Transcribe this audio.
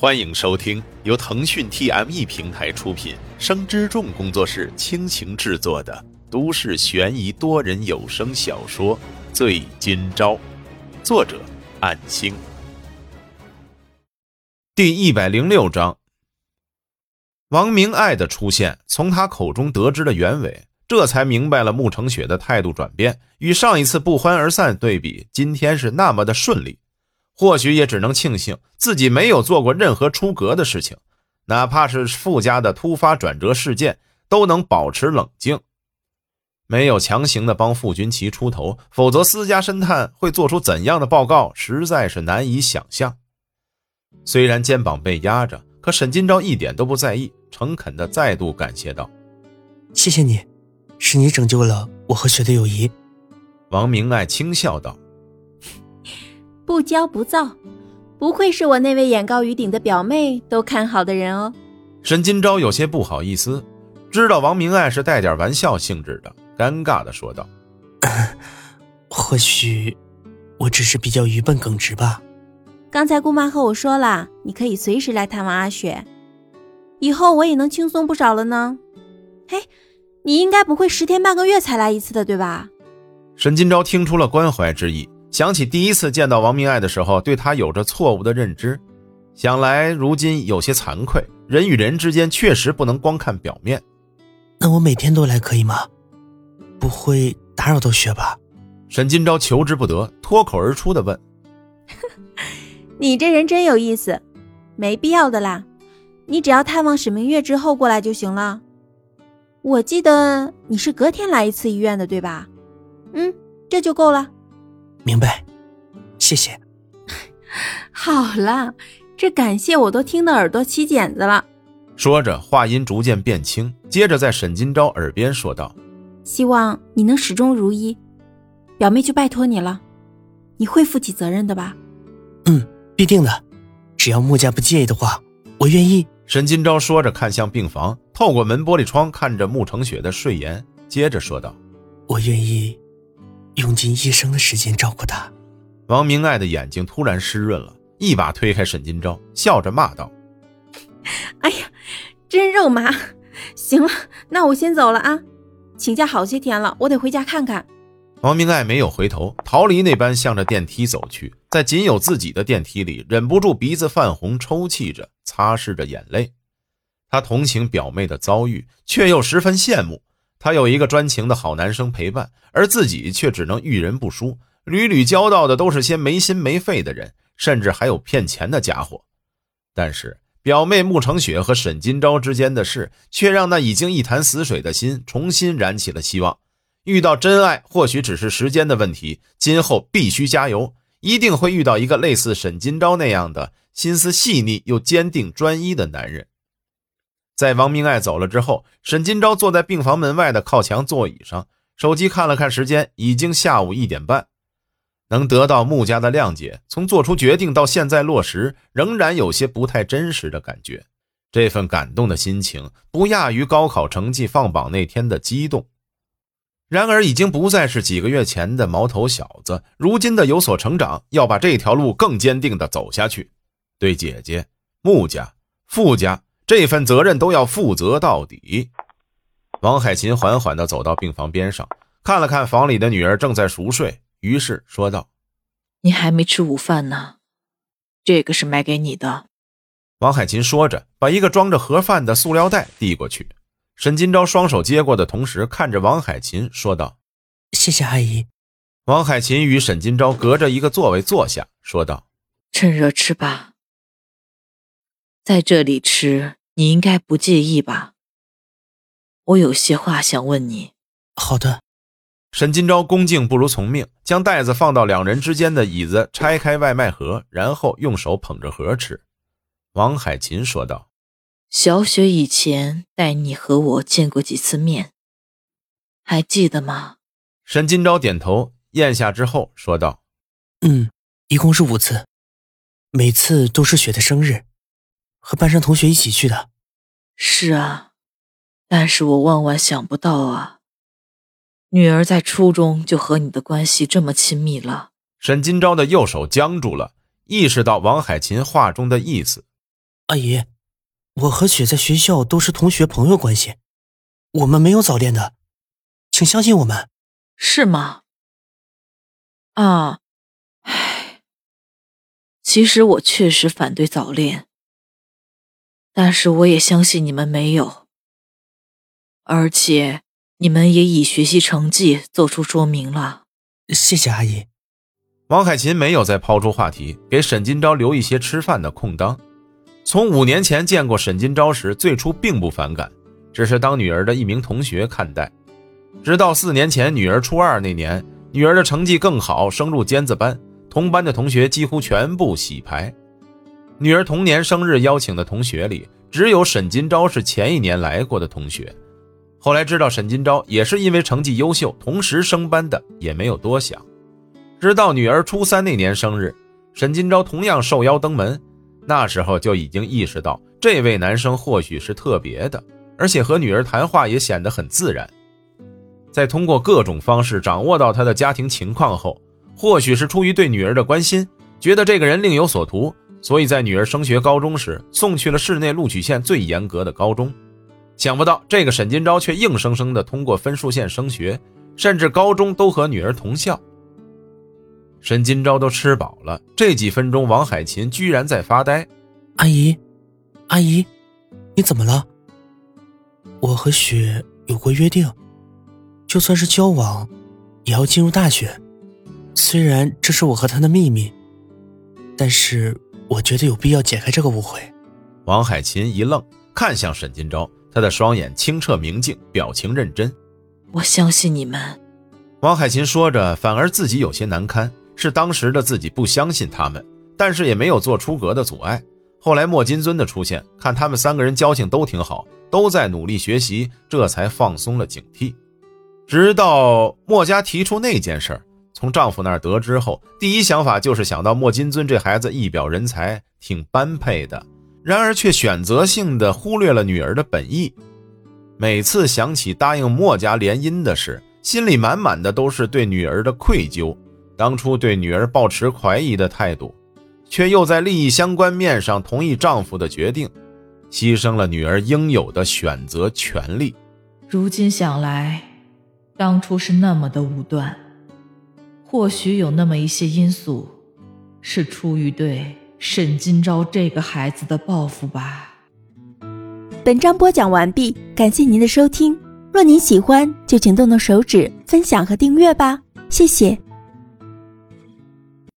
欢迎收听由腾讯 TME 平台出品、生之众工作室倾情制作的都市悬疑多人有声小说《醉今朝》，作者：暗星。第一百零六章，王明爱的出现，从他口中得知了原委，这才明白了穆成雪的态度转变，与上一次不欢而散对比，今天是那么的顺利。或许也只能庆幸自己没有做过任何出格的事情，哪怕是傅家的突发转折事件，都能保持冷静，没有强行的帮傅君奇出头，否则私家侦探会做出怎样的报告，实在是难以想象。虽然肩膀被压着，可沈金钊一点都不在意，诚恳的再度感谢道：“谢谢你，是你拯救了我和雪的友谊。”王明爱轻笑道。不骄不躁，不愧是我那位眼高于顶的表妹都看好的人哦。沈金钊有些不好意思，知道王明爱是带点玩笑性质的，尴尬的说道：“或许我只是比较愚笨耿直吧。”刚才姑妈和我说了，你可以随时来探望阿雪，以后我也能轻松不少了呢。嘿，你应该不会十天半个月才来一次的，对吧？沈金钊听出了关怀之意。想起第一次见到王明爱的时候，对他有着错误的认知，想来如今有些惭愧。人与人之间确实不能光看表面。那我每天都来可以吗？不会打扰到雪吧？沈金钊求之不得，脱口而出的问：“ 你这人真有意思，没必要的啦。你只要探望沈明月之后过来就行了。我记得你是隔天来一次医院的，对吧？嗯，这就够了。”明白，谢谢。好了，这感谢我都听得耳朵起茧子了。说着，话音逐渐变轻，接着在沈金钊耳边说道：“希望你能始终如一，表妹就拜托你了，你会负起责任的吧？”“嗯，必定的，只要穆家不介意的话，我愿意。”沈金钊说着，看向病房，透过门玻璃窗看着穆成雪的睡颜，接着说道：“我愿意。”用尽一生的时间照顾他，王明爱的眼睛突然湿润了，一把推开沈金钊，笑着骂道：“哎呀，真肉麻！行了，那我先走了啊，请假好些天了，我得回家看看。”王明爱没有回头，逃离那般向着电梯走去，在仅有自己的电梯里，忍不住鼻子泛红，抽泣着，擦拭着眼泪。他同情表妹的遭遇，却又十分羡慕。他有一个专情的好男生陪伴，而自己却只能遇人不淑，屡屡交到的都是些没心没肺的人，甚至还有骗钱的家伙。但是表妹穆成雪和沈金钊之间的事，却让那已经一潭死水的心重新燃起了希望。遇到真爱或许只是时间的问题，今后必须加油，一定会遇到一个类似沈金钊那样的心思细腻又坚定专一的男人。在王明爱走了之后，沈金钊坐在病房门外的靠墙座椅上，手机看了看时间，已经下午一点半。能得到穆家的谅解，从做出决定到现在落实，仍然有些不太真实的感觉。这份感动的心情，不亚于高考成绩放榜那天的激动。然而，已经不再是几个月前的毛头小子，如今的有所成长，要把这条路更坚定地走下去。对姐姐、穆家、傅家。这份责任都要负责到底。王海琴缓缓地走到病房边上，看了看房里的女儿正在熟睡，于是说道：“你还没吃午饭呢，这个是买给你的。”王海琴说着，把一个装着盒饭的塑料袋递过去。沈金钊双手接过的同时，看着王海琴说道：“谢谢阿姨。”王海琴与沈金钊隔着一个座位坐下，说道：“趁热吃吧，在这里吃。”你应该不介意吧？我有些话想问你。好的。沈金钊恭敬不如从命，将袋子放到两人之间的椅子，拆开外卖盒，然后用手捧着盒吃。王海琴说道：“小雪以前带你和我见过几次面，还记得吗？”沈金钊点头，咽下之后说道：“嗯，一共是五次，每次都是雪的生日。”和班上同学一起去的，是啊，但是我万万想不到啊，女儿在初中就和你的关系这么亲密了。沈金钊的右手僵住了，意识到王海琴话中的意思。阿姨，我和雪在学校都是同学朋友关系，我们没有早恋的，请相信我们。是吗？啊，唉，其实我确实反对早恋，但是我也相信你们没有，而且你们也以学习成绩做出说明了。谢谢阿姨。王海琴没有再抛出话题，给沈金钊留一些吃饭的空当。从五年前见过沈金钊时，最初并不反感，只是当女儿的一名同学看待。直到四年前女儿初二那年，女儿的成绩更好，升入尖子班，同班的同学几乎全部洗牌。女儿同年生日邀请的同学里，只有沈金钊是前一年来过的同学。后来知道沈金钊也是因为成绩优秀，同时升班的，也没有多想。直到女儿初三那年生日，沈金钊同样受邀登门，那时候就已经意识到这位男生或许是特别的，而且和女儿谈话也显得很自然。在通过各种方式掌握到他的家庭情况后，或许是出于对女儿的关心，觉得这个人另有所图，所以在女儿升学高中时送去了市内录取线最严格的高中。想不到这个沈金钊却硬生生的通过分数线升学，甚至高中都和女儿同校。沈金钊都吃饱了，这几分钟王海琴居然在发呆。阿姨，阿姨，你怎么了？我和雪有过约定，就算是交往，也要进入大学。虽然这是我和他的秘密，但是我觉得有必要解开这个误会。王海琴一愣，看向沈金钊，他的双眼清澈明净，表情认真。我相信你们。王海琴说着，反而自己有些难堪。是当时的自己不相信他们，但是也没有做出格的阻碍。后来莫金尊的出现，看他们三个人交情都挺好，都在努力学习，这才放松了警惕。直到莫家提出那件事儿，从丈夫那儿得知后，第一想法就是想到莫金尊这孩子一表人才，挺般配的，然而却选择性的忽略了女儿的本意。每次想起答应莫家联姻的事，心里满满的都是对女儿的愧疚。当初对女儿抱持怀疑的态度，却又在利益相关面上同意丈夫的决定，牺牲了女儿应有的选择权利。如今想来，当初是那么的武断。或许有那么一些因素，是出于对沈今朝这个孩子的报复吧。本章播讲完毕，感谢您的收听。若您喜欢，就请动动手指分享和订阅吧，谢谢。